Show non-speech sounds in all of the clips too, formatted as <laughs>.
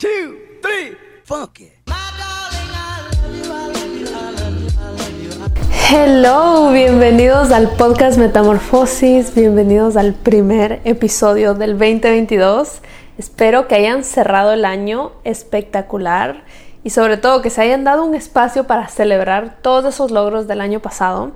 two, three, funky. Hello, bienvenidos al podcast Metamorfosis, bienvenidos al primer episodio del 2022. Espero que hayan cerrado el año espectacular y sobre todo que se hayan dado un espacio para celebrar todos esos logros del año pasado,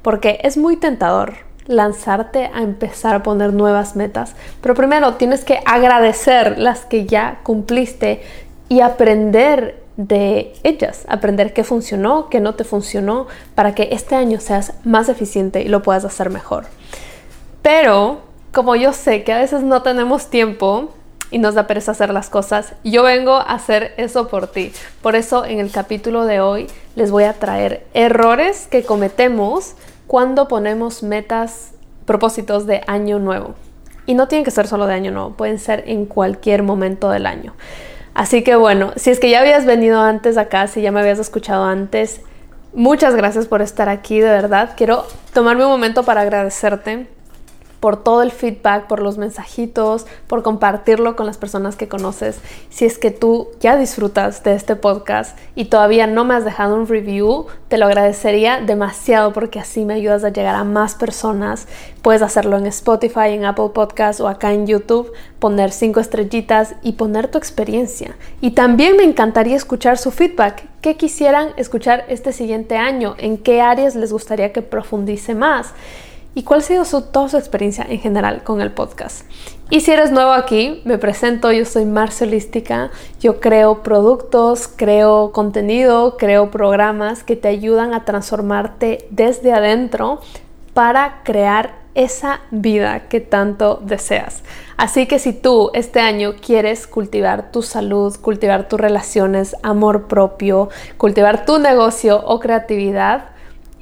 porque es muy tentador lanzarte a empezar a poner nuevas metas, pero primero tienes que agradecer las que ya cumpliste y aprender de ellas, aprender qué funcionó, qué no te funcionó, para que este año seas más eficiente y lo puedas hacer mejor. Pero como yo sé que a veces no tenemos tiempo y nos da pereza hacer las cosas, yo vengo a hacer eso por ti. Por eso en el capítulo de hoy les voy a traer errores que cometemos cuando ponemos metas, propósitos de año nuevo. Y no tienen que ser solo de año nuevo, pueden ser en cualquier momento del año. Así que bueno, si es que ya habías venido antes acá, si ya me habías escuchado antes, muchas gracias por estar aquí, de verdad. Quiero tomarme un momento para agradecerte por todo el feedback, por los mensajitos, por compartirlo con las personas que conoces. Si es que tú ya disfrutas de este podcast y todavía no me has dejado un review, te lo agradecería demasiado porque así me ayudas a llegar a más personas. Puedes hacerlo en Spotify, en Apple Podcasts o acá en YouTube, poner cinco estrellitas y poner tu experiencia. Y también me encantaría escuchar su feedback. ¿Qué quisieran escuchar este siguiente año? ¿En qué áreas les gustaría que profundice más? Y cuál ha sido su, toda su experiencia en general con el podcast. Y si eres nuevo aquí, me presento, yo soy Marcelística, yo creo productos, creo contenido, creo programas que te ayudan a transformarte desde adentro para crear esa vida que tanto deseas. Así que si tú este año quieres cultivar tu salud, cultivar tus relaciones, amor propio, cultivar tu negocio o creatividad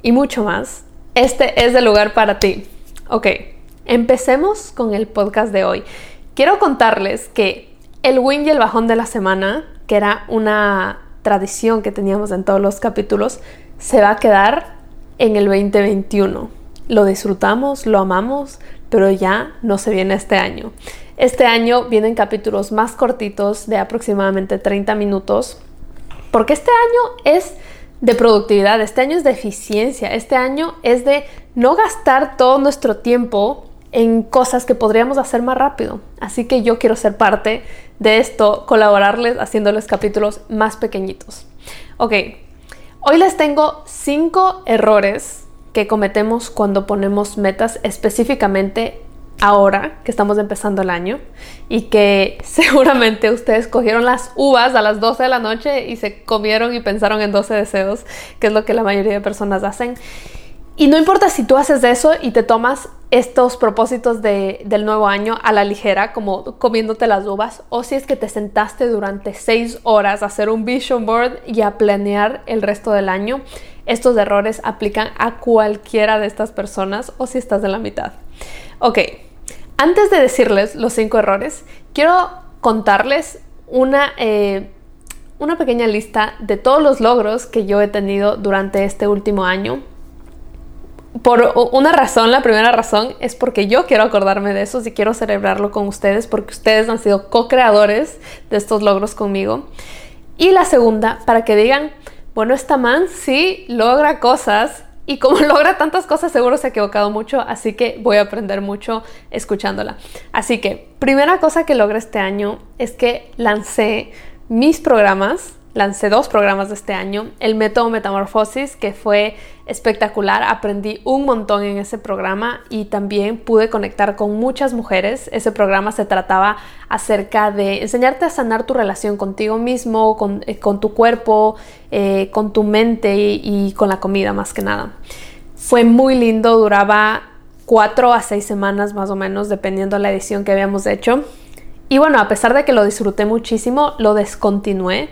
y mucho más, este es el lugar para ti. Ok, empecemos con el podcast de hoy. Quiero contarles que el win y el bajón de la semana, que era una tradición que teníamos en todos los capítulos, se va a quedar en el 2021. Lo disfrutamos, lo amamos, pero ya no se viene este año. Este año vienen capítulos más cortitos de aproximadamente 30 minutos, porque este año es de productividad, este año es de eficiencia, este año es de no gastar todo nuestro tiempo en cosas que podríamos hacer más rápido. Así que yo quiero ser parte de esto, colaborarles haciéndoles capítulos más pequeñitos. Ok, hoy les tengo cinco errores que cometemos cuando ponemos metas específicamente ahora que estamos empezando el año y que <laughs> seguramente ustedes cogieron las uvas a las 12 de la noche y se comieron y pensaron en 12 deseos, que es lo que la mayoría de personas hacen. Y no importa si tú haces eso y te tomas estos propósitos del nuevo año a la ligera, como comiéndote las uvas, o si es que te sentaste durante 6 horas a hacer un vision board y a planear el resto del año, estos errores aplican a cualquiera de estas personas o si estás en la mitad. Ok, antes de decirles los cinco errores, quiero contarles una, eh, una pequeña lista de todos los logros que yo he tenido durante este último año. Por una razón, la primera razón es porque yo quiero acordarme de eso y quiero celebrarlo con ustedes porque ustedes han sido co-creadores de estos logros conmigo. Y la segunda, para que digan, bueno, esta man sí logra cosas y como <laughs> logra tantas cosas, seguro se ha equivocado mucho, así que voy a aprender mucho escuchándola. Así que, primera cosa que logré este año es que lancé mis programas lancé dos programas de este año. El método Metamorfosis, que fue espectacular. Aprendí un montón en ese programa y también pude conectar con muchas mujeres. Ese programa se trataba acerca de enseñarte a sanar tu relación contigo mismo, con, eh, tu cuerpo, eh, con tu mente y, y con la comida más que nada. Fue muy lindo, duraba cuatro a seis semanas más o menos, dependiendo de la edición que habíamos hecho. Y bueno, a pesar de que lo disfruté muchísimo, lo descontinué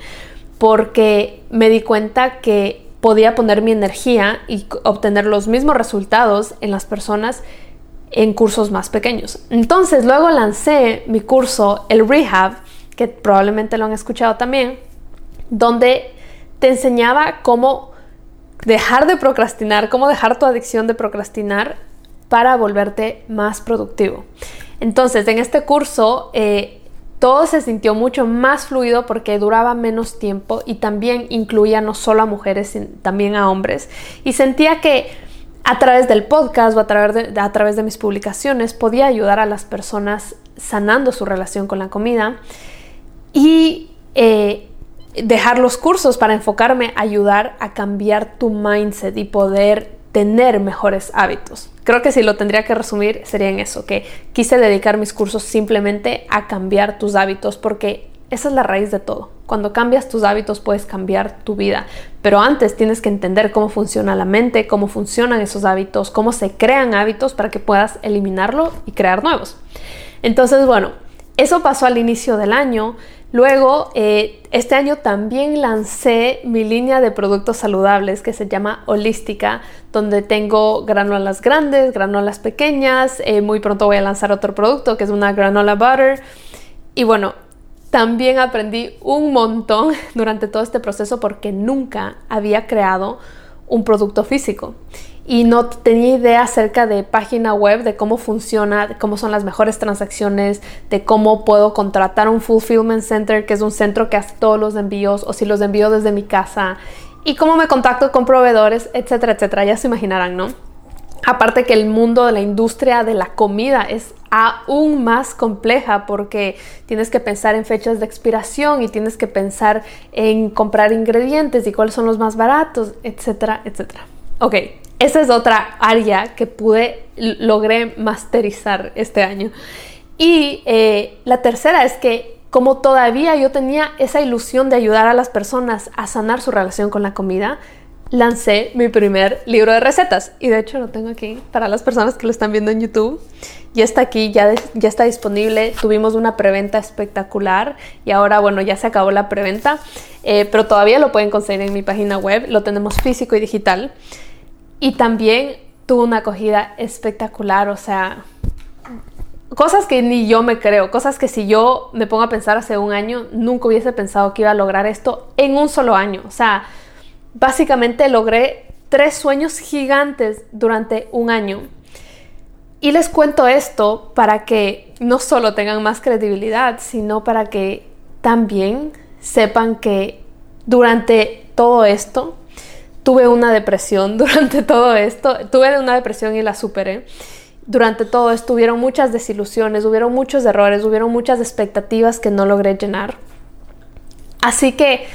porque me di cuenta que podía poner mi energía y obtener los mismos resultados en las personas en cursos más pequeños. Entonces luego lancé mi curso, el Rehab, que probablemente lo han escuchado también, donde te enseñaba cómo dejar de procrastinar, cómo dejar tu adicción de procrastinar para volverte más productivo. Entonces, en este curso eh, todo se sintió mucho más fluido porque duraba menos tiempo y también incluía no solo a mujeres, sino también a hombres. Y sentía que a través del podcast o a través, de, a través de mis publicaciones podía ayudar a las personas sanando su relación con la comida y eh, dejar los cursos para enfocarme a ayudar a cambiar tu mindset y poder tener mejores hábitos. Creo que si lo tendría que resumir sería en eso, que quise dedicar mis cursos simplemente a cambiar tus hábitos porque esa es la raíz de todo. Cuando cambias tus hábitos puedes cambiar tu vida, pero antes tienes que entender cómo funciona la mente, cómo funcionan esos hábitos, cómo se crean hábitos para que puedas eliminarlo y crear nuevos. Entonces, bueno, eso pasó al inicio del año. Luego, eh, este año también lancé mi línea de productos saludables que se llama Holística, donde tengo granolas grandes, granolas pequeñas. Eh, muy pronto voy a lanzar otro producto que es una granola butter. Y bueno, también aprendí un montón <laughs> durante todo este proceso porque nunca había creado un producto físico y no tenía idea acerca de página web, de cómo funciona, de cómo son las mejores transacciones, de cómo puedo contratar un fulfillment center, que es un centro que hace todos los envíos, o si los envío desde mi casa, y cómo me contacto con proveedores, etcétera, etcétera. Ya se imaginarán, ¿no? Aparte que el mundo de la industria de la comida es aún más compleja porque tienes que pensar en fechas de expiración y tienes que pensar en comprar ingredientes y cuáles son los más baratos, etcétera, etcétera. Ok, esa es otra área que pude, logré masterizar este año. Y eh, la tercera es que como todavía yo tenía esa ilusión de ayudar a las personas a sanar su relación con la comida, lancé mi primer libro de recetas y de hecho lo tengo aquí para las personas que lo están viendo en YouTube. Ya está aquí, ya, ya está disponible. Tuvimos una preventa espectacular y ahora, bueno, ya se acabó la preventa, eh, pero todavía lo pueden conseguir en mi página web. Lo tenemos físico y digital. Y también tuvo una acogida espectacular, o sea, cosas que ni yo me creo, cosas que si yo me pongo a pensar hace un año, nunca hubiese pensado que iba a lograr esto en un solo año. O sea, básicamente logré tres sueños gigantes durante un año. Y les cuento esto para que no solo tengan más credibilidad, sino para que también sepan que durante todo esto tuve una depresión, <laughs> durante todo esto tuve una depresión y la superé. Durante todo esto hubieron muchas desilusiones, hubieron muchos errores, hubieron muchas expectativas que no logré llenar. Así que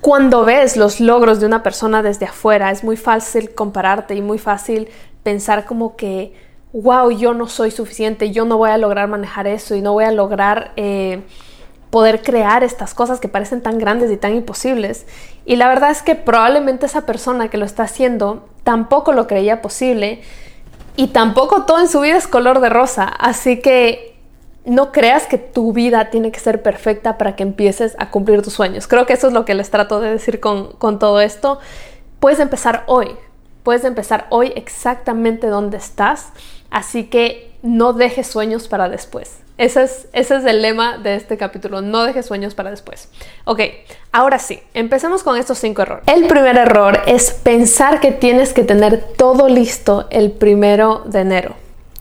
cuando ves los logros de una persona desde afuera, es muy fácil compararte y muy fácil pensar como que, wow, yo no soy suficiente, yo no voy a lograr manejar eso y no voy a lograr eh, poder crear estas cosas que parecen tan grandes y tan imposibles. Y la verdad es que probablemente esa persona que lo está haciendo tampoco lo creía posible y tampoco todo en su vida es color de rosa. Así que no creas que tu vida tiene que ser perfecta para que empieces a cumplir tus sueños. Creo que eso es lo que les trato de decir con, todo esto. Puedes empezar hoy, puedes empezar hoy exactamente donde estás, así que no dejes sueños para después. Ese es, el lema de este capítulo, no dejes sueños para después. Ok, ahora sí, empecemos con estos cinco errores. El primer error es pensar que tienes que tener todo listo el primero de enero.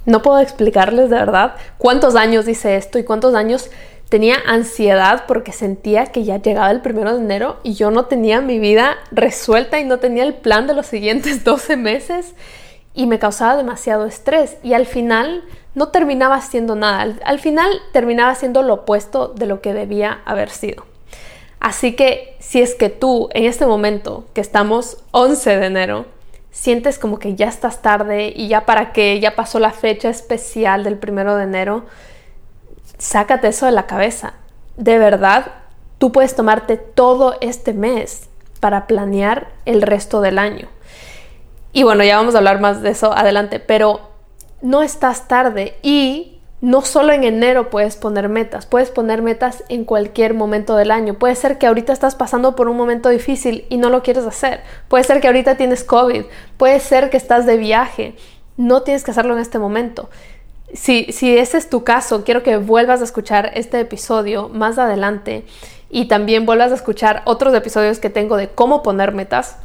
No puedo explicarles de verdad cuántos años hice esto y cuántos años tenía ansiedad porque sentía que ya llegaba el primero de enero y yo no tenía mi vida resuelta y no tenía el plan de los siguientes <laughs> 12 meses y me causaba demasiado estrés y al final no terminaba haciendo nada, al, al final terminaba siendo lo opuesto de lo que debía haber sido. Así que si es que tú en este momento que estamos 11 de enero, sientes como que ya estás tarde y ya para qué, ya pasó la fecha especial del primero de enero, sácate eso de la cabeza. De verdad, tú puedes tomarte todo este mes para planear el resto del año. Y bueno, ya vamos a hablar más de eso adelante, pero no estás tarde y no solo en enero puedes poner metas, puedes poner metas en cualquier momento del año. Puede ser que ahorita estás pasando por un momento difícil y no lo quieres hacer. Puede ser que ahorita tienes COVID, puede ser que estás de viaje. No tienes que hacerlo en este momento. Si, si ese es tu caso, quiero que vuelvas a escuchar este episodio más adelante y también vuelvas a escuchar otros episodios que tengo de cómo poner metas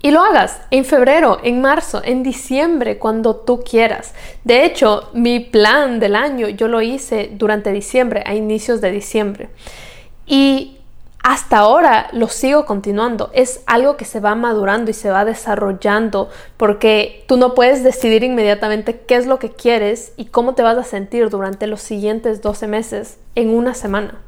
y lo hagas en febrero, en marzo, en diciembre, cuando tú quieras. De hecho, mi plan del año yo lo hice durante diciembre, a inicios de diciembre. Y hasta ahora lo sigo continuando. Es algo que se va madurando y se va desarrollando porque tú no puedes decidir inmediatamente qué es lo que quieres y cómo te vas a sentir durante los siguientes 12 meses en una semana.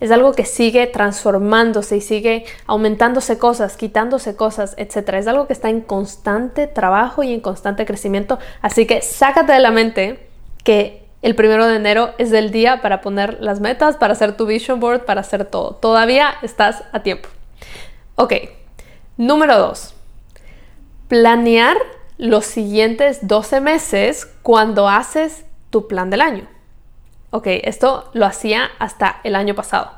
Es algo que sigue transformándose y sigue aumentándose cosas, quitándose cosas, etc. Es algo que está en constante trabajo y en constante crecimiento. Así que sácate de la mente que el primero de enero es el día para poner las metas, para hacer tu vision board, para hacer todo. Todavía estás a tiempo. Ok, número dos. Planear los siguientes 12 meses cuando haces tu plan del año. Ok, esto lo hacía hasta el año pasado.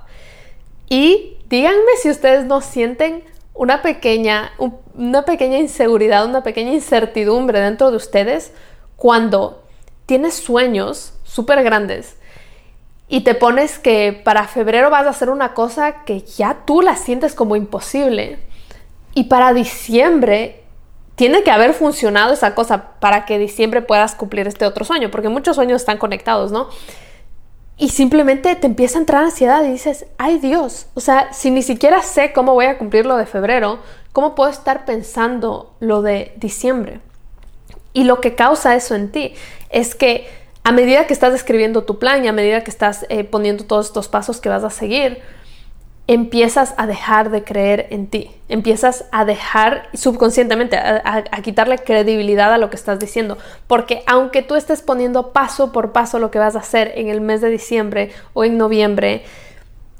Y díganme si ustedes no sienten una pequeña, una pequeña inseguridad, una pequeña incertidumbre dentro de ustedes cuando tienes sueños súper grandes y te pones que para febrero vas a hacer una cosa que ya tú la sientes como imposible y para diciembre tiene que haber funcionado esa cosa para que diciembre puedas cumplir este otro sueño, porque muchos sueños están conectados, ¿no? Y simplemente te empieza a entrar ansiedad y dices, ay Dios, o sea, si ni siquiera sé cómo voy a cumplir lo de febrero, ¿cómo puedo estar pensando lo de diciembre? Y lo que causa eso en ti es que a medida que estás escribiendo tu plan y a medida que estás eh, poniendo todos estos pasos que vas a seguir, empiezas a dejar de creer en ti, empiezas a dejar subconscientemente, a, quitarle credibilidad a lo que estás diciendo, porque aunque tú estés poniendo paso por paso lo que vas a hacer en el mes de diciembre o en noviembre,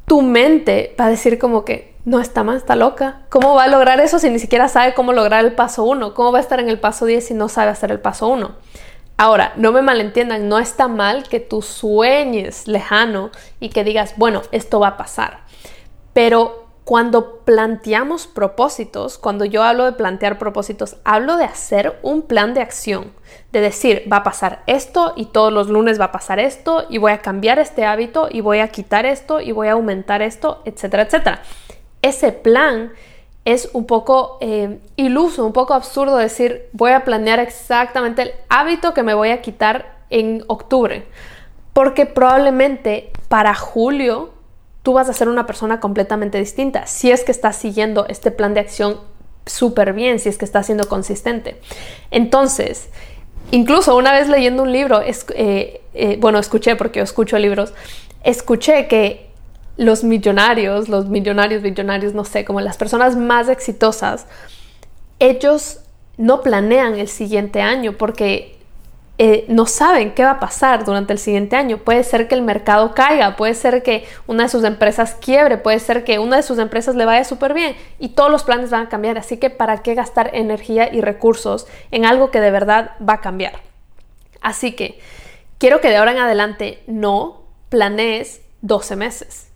tu mente va a decir como que no está mal, está loca. ¿Cómo va a lograr eso si ni siquiera sabe cómo lograr el paso 1? ¿Cómo va a estar en el paso 10 si no sabe hacer el paso 1? Ahora, no me malentiendan, no está mal que tú sueñes lejano y que digas, bueno, esto va a pasar. Pero cuando planteamos propósitos, cuando yo hablo de plantear propósitos, hablo de hacer un plan de acción, de decir, va a pasar esto y todos los lunes va a pasar esto y voy a cambiar este hábito y voy a quitar esto y voy a aumentar esto, etcétera, etcétera. Ese plan es un poco eh, iluso, un poco absurdo decir, voy a planear exactamente el hábito que me voy a quitar en octubre, porque probablemente para julio tú vas a ser una persona completamente distinta si es que estás siguiendo este plan de acción súper bien, si es que estás siendo consistente. Entonces, incluso una vez leyendo un libro, eh, eh, bueno, escuché porque yo escucho libros, escuché que los millonarios, los millonarios, millonarios, no sé, como las personas más exitosas, ellos no planean el siguiente año porque eh, no saben qué va a pasar durante el siguiente año. Puede ser que el mercado caiga, puede ser que una de sus empresas quiebre, puede ser que una de sus empresas le vaya súper bien y todos los planes van a cambiar. Así que ¿para qué gastar energía y recursos en algo que de verdad va a cambiar? Así que quiero que de ahora en adelante no planees 12 meses.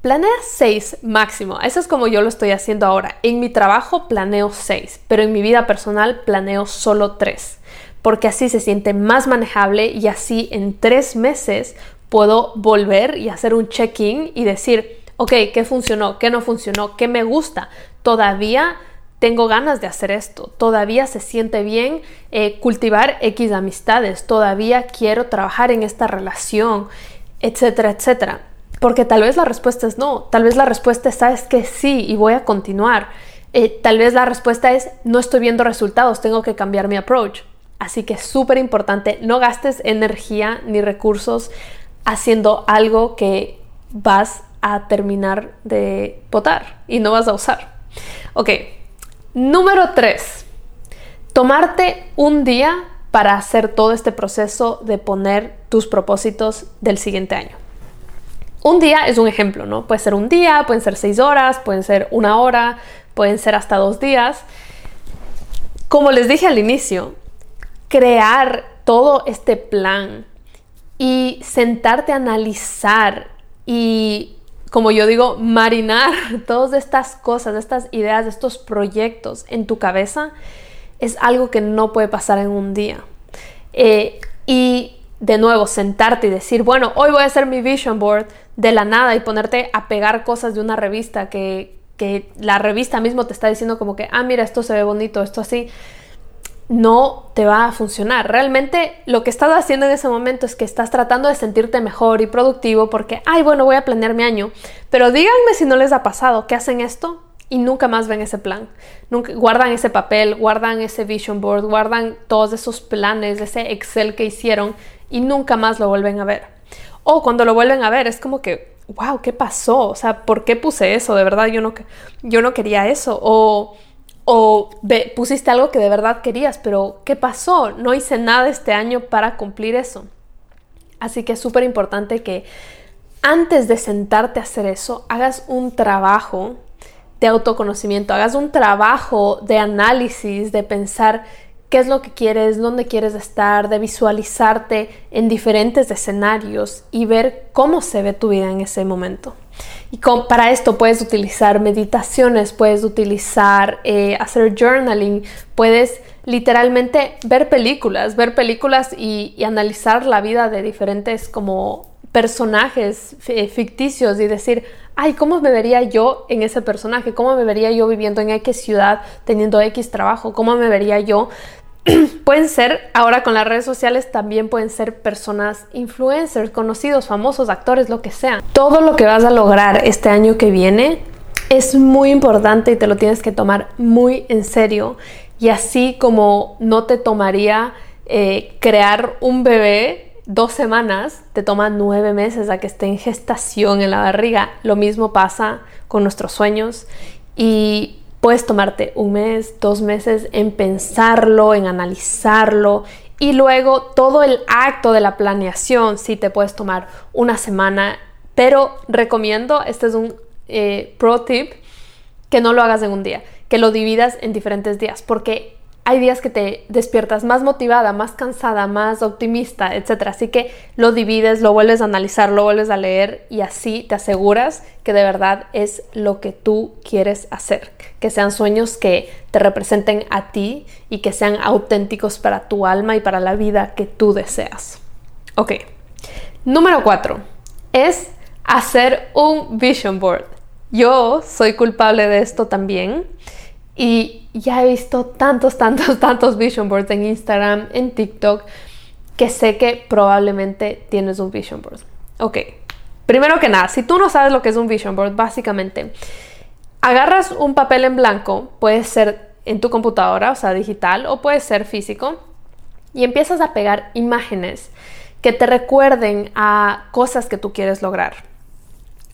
Planea 6 máximo. Eso es como yo lo estoy haciendo ahora. En mi trabajo planeo 6, pero en mi vida personal planeo solo 3 porque así se siente más manejable y así en tres meses puedo volver y hacer un check-in y decir, ok, ¿qué funcionó? ¿Qué no funcionó? ¿Qué me gusta? Todavía tengo ganas de hacer esto, todavía se siente bien eh, cultivar X amistades, todavía quiero trabajar en esta relación, etcétera, etcétera. Porque tal vez la respuesta es no, tal vez la respuesta es, que sí y voy a continuar. Eh, tal vez la respuesta es, no estoy viendo resultados, tengo que cambiar mi approach. Así que es súper importante, no gastes energía ni recursos haciendo algo que vas a terminar de botar y no vas a usar. Ok, número 3. Tomarte un día para hacer todo este proceso de poner tus propósitos del siguiente año. Un día es un ejemplo, ¿no? Puede ser un día, pueden ser seis horas, pueden ser una hora, pueden ser hasta dos días. Como les dije al inicio, crear todo este plan y sentarte a analizar y, como yo digo, marinar <laughs> todas estas cosas, estas ideas, estos proyectos en tu cabeza, es algo que no puede pasar en un día. Eh, y de nuevo, sentarte y decir, bueno, hoy voy a hacer mi vision board de la nada y ponerte a pegar cosas de una revista que que la revista mismo te está diciendo como que, ah, mira, esto se ve bonito, esto así, no te va a funcionar. Realmente lo que estás haciendo en ese momento es que estás tratando de sentirte mejor y productivo porque, ay, bueno, voy a planear mi año. Pero díganme si no les ha pasado que hacen esto y nunca más ven ese plan. Nunca, guardan ese papel, guardan ese vision board, guardan todos esos planes, ese Excel que hicieron y nunca más lo vuelven a ver. O cuando lo vuelven a ver es como que, wow, ¿qué pasó? O sea, ¿por qué puse eso? De verdad, yo no, yo no quería eso. O, o pusiste algo que de verdad querías, pero ¿qué pasó? No hice nada este año para cumplir eso. Así que es súper importante que antes de sentarte a hacer eso, hagas un trabajo de autoconocimiento, hagas un trabajo de análisis, de pensar qué es lo que quieres, dónde quieres estar, de visualizarte en diferentes escenarios y ver cómo se ve tu vida en ese momento. Y para esto puedes utilizar meditaciones, puedes utilizar eh, hacer journaling, puedes literalmente ver películas, ver películas y, analizar la vida de diferentes como personajes ficticios y decir, ay, ¿cómo me vería yo en ese personaje? ¿Cómo me vería yo viviendo en X ciudad, teniendo X trabajo? ¿Cómo me vería yo? <clears throat> pueden ser, ahora con las redes sociales, también pueden ser personas influencers, conocidos, famosos, actores, lo que sea. Todo lo que vas a lograr este año que viene es muy importante y te lo tienes que tomar muy en serio. Y así como no te tomaría eh, crear un bebé dos semanas te toma nueve meses a que esté en gestación en la barriga. Lo mismo pasa con nuestros sueños y puedes tomarte un mes, dos meses en pensarlo, en analizarlo y luego todo el acto de la planeación sí te puedes tomar una semana, pero recomiendo, este es un eh, pro tip, que no lo hagas en un día, que lo dividas en diferentes días, porque hay días que te despiertas más motivada, más cansada, más optimista, etc. Así que lo divides, lo vuelves a analizar, lo vuelves a leer y así te aseguras que de verdad es lo que tú quieres hacer. Que sean sueños que te representen a ti y que sean auténticos para tu alma y para la vida que tú deseas. Ok. Número cuatro es hacer un vision board. Yo soy culpable de esto también. Y ya he visto tantos, tantos, <laughs> tantos vision boards en Instagram, en TikTok, que sé que probablemente tienes un vision board. Ok, primero que nada, si tú no sabes lo que es un vision board, básicamente agarras un papel en blanco, puede ser en tu computadora, o sea, digital, o puede ser físico, y empiezas a pegar imágenes que te recuerden a cosas que tú quieres lograr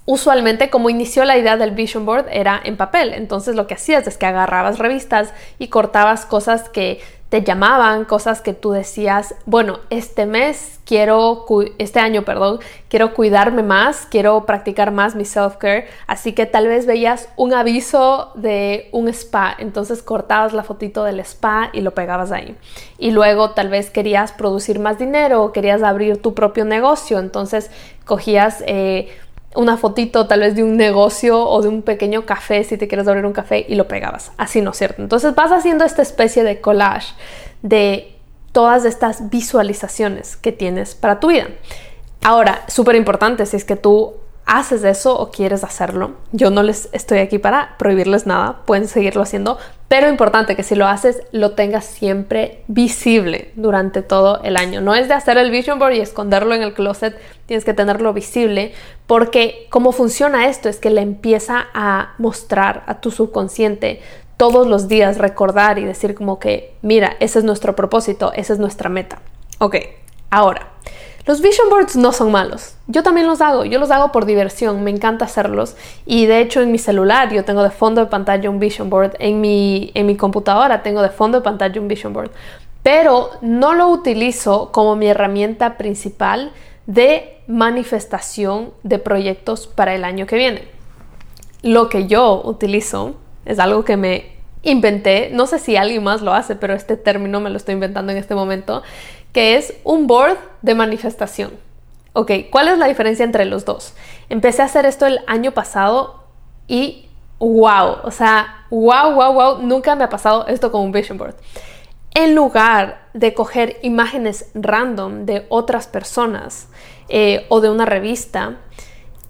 usualmente como inició la idea del vision board era en papel, entonces lo que hacías es que agarrabas revistas y cortabas cosas que te llamaban, cosas que tú decías, bueno, este mes quiero, este año, perdón, quiero cuidarme más, quiero practicar más mi self-care, así que tal vez veías un aviso de un spa, entonces cortabas la fotito del spa y lo pegabas ahí. Y luego tal vez querías producir más dinero querías abrir tu propio negocio, entonces cogías... Eh, una fotito tal vez de un negocio o de un pequeño café si te quieres abrir un café y lo pegabas. Así no es cierto. Entonces vas haciendo esta especie de collage de todas estas visualizaciones que tienes para tu vida. Ahora, súper importante si es que tú haces eso o quieres hacerlo, yo no les estoy aquí para prohibirles nada, pueden seguirlo haciendo, pero importante que si lo haces lo tengas siempre visible durante todo el año. No es de hacer el vision board y esconderlo en el closet, tienes que tenerlo visible porque cómo funciona esto es que le empieza a mostrar a tu subconsciente todos los días, recordar y decir como que, mira, ese es nuestro propósito, esa es nuestra meta. Ok, ahora. Los vision boards no son malos. Yo también los hago. Yo los hago por diversión. Me encanta hacerlos. Y de hecho en mi celular yo tengo de fondo de pantalla un vision board. En mi, en mi computadora tengo de fondo de pantalla un vision board. Pero no lo utilizo como mi herramienta principal de manifestación de proyectos para el año que viene. Lo que yo utilizo es algo que me inventé, no sé si alguien más lo hace, pero este término me lo estoy inventando en este momento, que es un board de manifestación. Ok, ¿cuál es la diferencia entre los dos? Empecé a hacer esto el año pasado y wow, o sea, wow, wow, wow, nunca me ha pasado esto con un vision board. En lugar de coger imágenes random de otras personas eh, o de una revista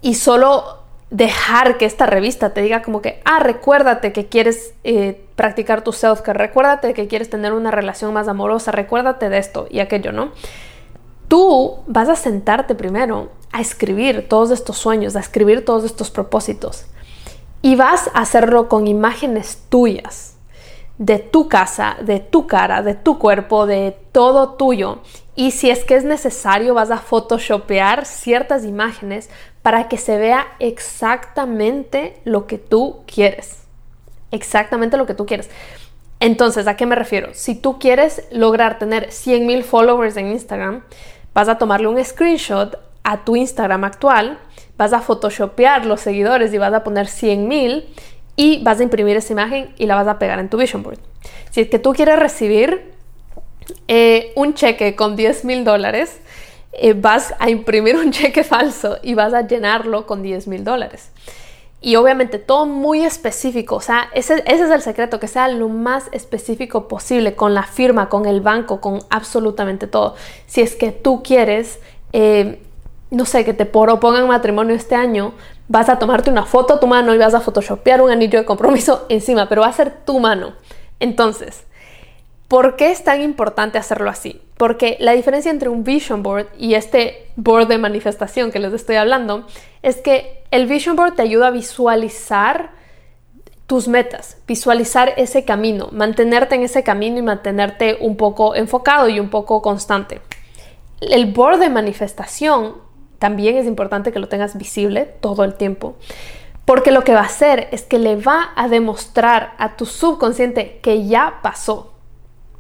y solo dejar que esta revista te diga como que, ah, recuérdate que quieres eh, practicar tu self-care, recuérdate que quieres tener una relación más amorosa, recuérdate de esto y aquello, ¿no? Tú vas a sentarte primero a escribir todos estos sueños, a escribir todos estos propósitos y vas a hacerlo con imágenes tuyas de tu casa, de tu cara, de tu cuerpo, de todo tuyo. Y si es que es necesario, vas a photoshopear ciertas imágenes para que se vea exactamente lo que tú quieres. Exactamente lo que tú quieres. Entonces, ¿a qué me refiero? Si tú quieres lograr tener 100 mil followers en Instagram, vas a tomarle un screenshot a tu Instagram actual, vas a photoshopear los seguidores y vas a poner 100 mil y vas a imprimir esa imagen y la vas a pegar en tu vision board. Si es que tú quieres recibir eh, un cheque con 10 mil dólares, eh, vas a imprimir un <laughs> cheque falso y vas a llenarlo con 10 mil dólares. Y obviamente todo muy específico, o sea, ese, es el secreto, que sea lo más específico posible con la firma, con el banco, con absolutamente todo. Si es que tú quieres, eh, no sé, que te propongan matrimonio este año, vas a tomarte una foto a tu mano y vas a photoshopear un anillo de compromiso <laughs> encima, pero va a ser tu mano. Entonces, ¿Por qué es tan importante hacerlo así? Porque la diferencia entre un vision board y este board de manifestación que les estoy hablando es que el vision board te ayuda a visualizar tus metas, visualizar ese camino, mantenerte en ese camino y mantenerte un poco enfocado y un poco constante. El board de manifestación también es importante que lo tengas visible todo el tiempo, porque lo que va a hacer es que le va a demostrar a tu subconsciente que ya pasó,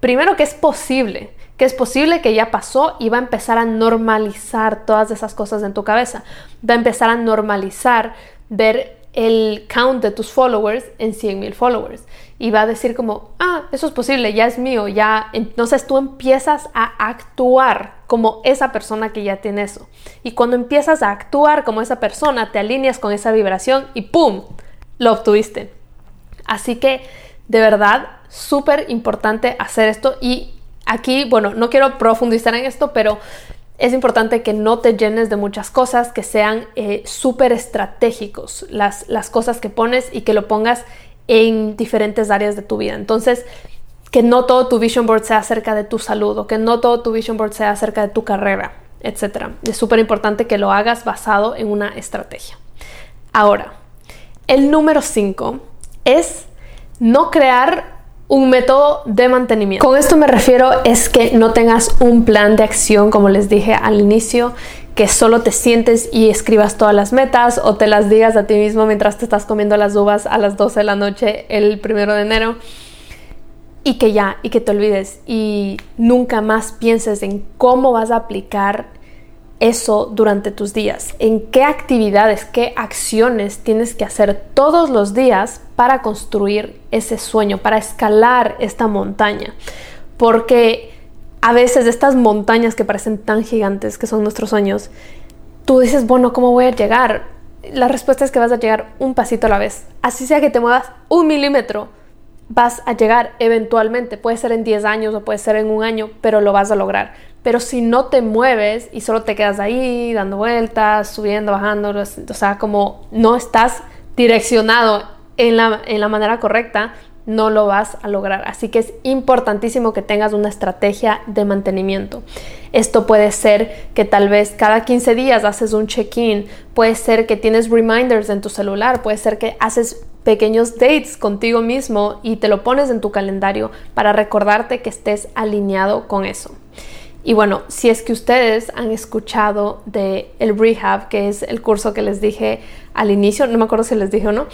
Primero que es posible, que es posible que ya pasó y va a empezar a normalizar todas esas cosas en tu cabeza. Va a empezar a normalizar ver el count de tus followers en 100 mil followers y va a decir como, ah, eso es posible, ya es mío, ya. Entonces tú empiezas a actuar como esa persona que ya tiene eso. Y cuando empiezas a actuar como esa persona, te alineas con esa vibración y ¡pum! Lo obtuviste. Así que, de verdad, súper importante hacer esto y aquí, bueno, no quiero profundizar en esto, pero es importante que no te llenes de muchas cosas, que sean eh, súper estratégicos las, las cosas que pones y que lo pongas en diferentes áreas de tu vida. Entonces, que no todo tu vision board sea acerca de tu salud o que no todo tu vision board sea acerca de tu carrera, etc. Es súper importante que lo hagas basado en una estrategia. Ahora, el número 5 es no crear un método de mantenimiento. Con esto me refiero es que no tengas un plan de acción, como les dije al inicio, que solo te sientes y escribas todas las metas o te las digas a ti mismo mientras te estás comiendo las uvas a las 12 de la noche el primero de enero y que ya, y que te olvides y nunca más pienses en cómo vas a aplicar eso durante tus días, en qué actividades, qué acciones tienes que hacer todos los días para construir ese sueño, para escalar esta montaña. Porque a veces estas montañas que parecen tan gigantes, que son nuestros sueños, tú dices, bueno, ¿cómo voy a llegar? La respuesta es que vas a llegar un pasito a la vez. Así sea que te muevas un milímetro, vas a llegar eventualmente. Puede ser en 10 años o puede ser en un año, pero lo vas a lograr pero si no te mueves y solo te quedas ahí dando vueltas, subiendo, bajando, o sea, como no estás direccionado en la, en la manera correcta, no lo vas a lograr. Así que es importantísimo que tengas una estrategia de mantenimiento. Esto puede ser que tal vez cada 15 días haces un check-in, puede ser que tienes reminders en tu celular, puede ser que haces pequeños dates contigo mismo y te lo pones en tu calendario para recordarte que estés alineado con eso. Y bueno, si es que ustedes han escuchado de el rehab, que es el curso que les dije al inicio, no me acuerdo si les dije o no,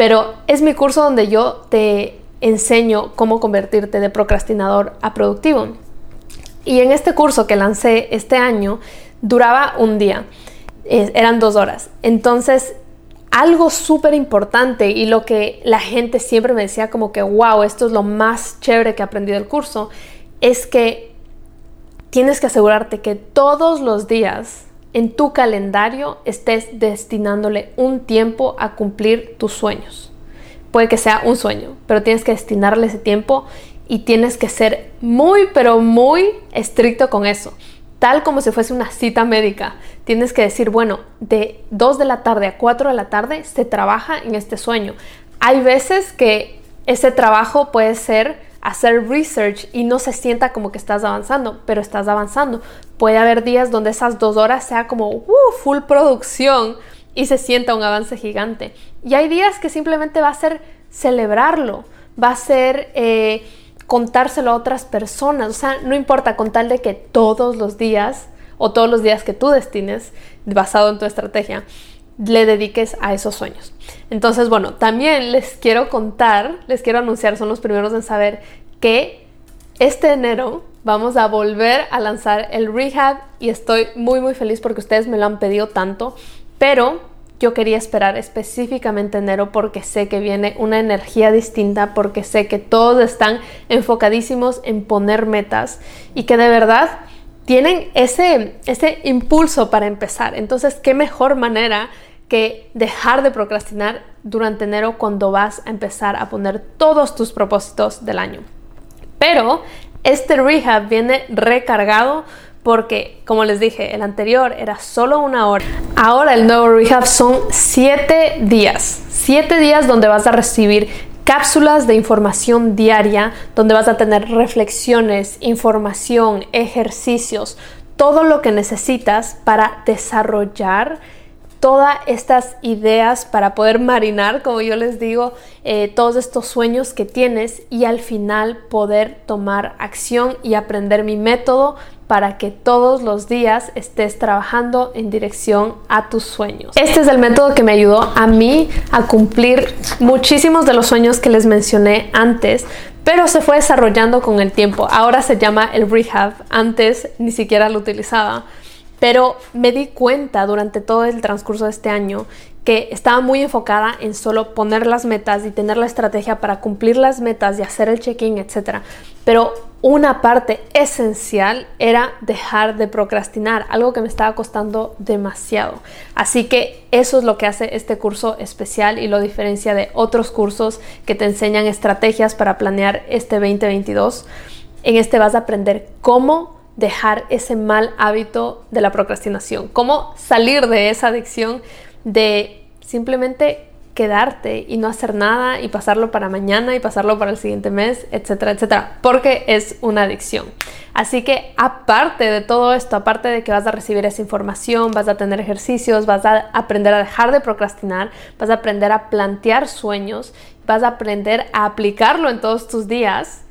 pero es mi curso donde yo te enseño cómo convertirte de procrastinador a productivo. Y en este curso que lancé este año duraba un día, eran dos horas. Entonces, algo súper importante y lo que la gente siempre me decía como que, wow, esto es lo más chévere que he aprendido del curso, es que tienes que asegurarte que todos los días en tu calendario estés destinándole un tiempo a cumplir tus sueños. Puede que sea un sueño, pero tienes que destinarle ese tiempo y tienes que ser muy, pero muy estricto con eso. tal como si fuese una cita médica. Tienes que decir, bueno, de 2 de la tarde a 4 de la tarde se trabaja en este sueño. Hay veces que ese trabajo puede ser hacer research y no se sienta como que estás avanzando, pero estás avanzando. Puede haber días donde esas dos horas sea como uh, full producción y se sienta un avance gigante. Y hay días que simplemente va a ser celebrarlo, va a ser eh, contárselo a otras personas. O sea, no importa con tal de que todos los días o todos los días que tú destines, basado en tu estrategia, le dediques a esos sueños. Entonces, bueno, también les quiero contar, les quiero anunciar, son los primeros en saber que este enero vamos a volver a lanzar el rehab y estoy muy muy feliz porque ustedes me lo han pedido tanto, pero yo quería esperar específicamente enero porque sé que viene una energía distinta, porque sé que todos están enfocadísimos en poner metas y que de verdad tienen ese, ese impulso para empezar. Entonces, ¿qué mejor manera que dejar de procrastinar durante enero cuando vas a empezar a poner todos tus propósitos del año. Pero este rehab viene recargado porque, como les dije, el anterior era solo una hora. Ahora el nuevo rehab son siete días. Siete días donde vas a recibir cápsulas de información diaria, donde vas a tener reflexiones, información, ejercicios, todo lo que necesitas para desarrollar todas estas ideas para poder marinar, como yo les digo, eh, todos estos sueños que tienes y al final poder tomar acción y aprender mi método para que todos los días estés trabajando en dirección a tus sueños. Este es el método que me ayudó a mí a cumplir muchísimos de los sueños que les mencioné antes, pero se fue desarrollando con el tiempo. Ahora se llama el rehab, antes ni siquiera lo utilizaba pero me di cuenta durante todo el transcurso de este año que estaba muy enfocada en solo poner las metas y tener la estrategia para cumplir las metas y hacer el check-in, etc. Pero una parte esencial era dejar de procrastinar, algo que me estaba costando demasiado. Así que eso es lo que hace este curso especial y lo diferencia de otros cursos que te enseñan estrategias para planear este 2022. En este vas a aprender cómo dejar ese mal hábito de la procrastinación, cómo salir de esa adicción de simplemente quedarte y no hacer nada y pasarlo para mañana y pasarlo para el siguiente mes, etcétera, etcétera, porque es una adicción. Así que aparte de todo esto, aparte de que vas a recibir esa información, vas a tener ejercicios, vas a aprender a dejar de procrastinar, vas a aprender a plantear sueños, vas a aprender a aplicarlo en todos tus días,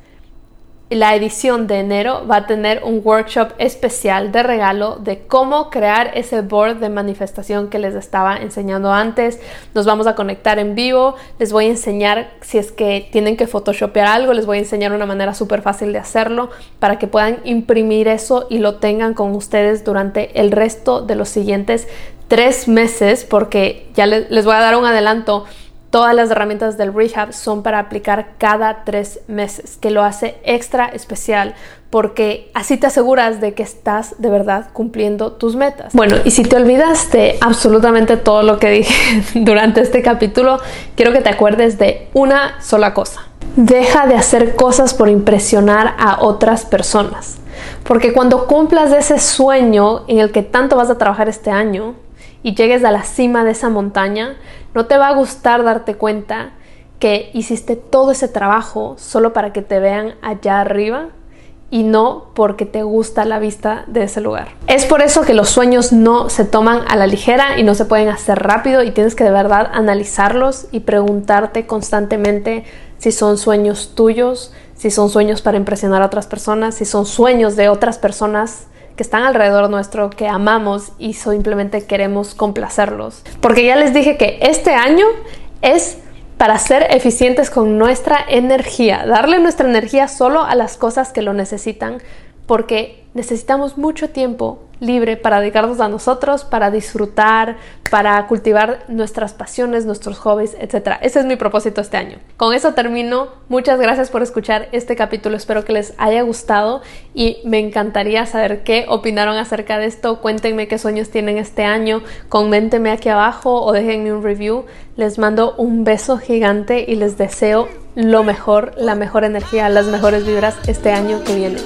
la edición de enero va a tener un workshop especial de regalo de cómo crear ese board de manifestación que les estaba enseñando antes. Nos vamos a conectar en vivo, les voy a enseñar si es que tienen que photoshopear algo, les voy a enseñar una manera súper fácil de hacerlo para que puedan imprimir eso y lo tengan con ustedes durante el resto de los siguientes tres meses porque ya les voy a dar un adelanto Todas las herramientas del rehab son para aplicar cada tres meses, que lo hace extra especial porque así te aseguras de que estás de verdad cumpliendo tus metas. Bueno, y si te olvidas de absolutamente todo lo que dije <laughs> durante este capítulo, quiero que te acuerdes de una sola cosa. Deja de hacer cosas por impresionar a otras personas. Porque cuando cumplas ese sueño en el que tanto vas a trabajar este año y llegues a la cima de esa montaña, no te va a gustar darte cuenta que hiciste todo ese trabajo solo para que te vean allá arriba y no porque te gusta la vista de ese lugar. Es por eso que los sueños no se toman a la ligera y no se pueden hacer rápido y tienes que de verdad analizarlos y preguntarte constantemente si son sueños tuyos, si son sueños para impresionar a otras personas, si son sueños de otras personas que están alrededor nuestro, que amamos y simplemente queremos complacerlos. Porque ya les dije que este año es para ser eficientes con nuestra energía, darle nuestra energía solo a las cosas que lo necesitan, porque necesitamos mucho tiempo libre para dedicarnos a nosotros, para disfrutar, para cultivar nuestras pasiones, nuestros hobbies, etc. Ese es mi propósito este año. Con eso termino. Muchas gracias por escuchar este capítulo. Espero que les haya gustado y me encantaría saber qué opinaron acerca de esto. Cuéntenme qué sueños tienen este año. Coméntenme aquí abajo o déjenme un review. Les mando un beso gigante y les deseo lo mejor, la mejor energía, las mejores vibras este año que viene.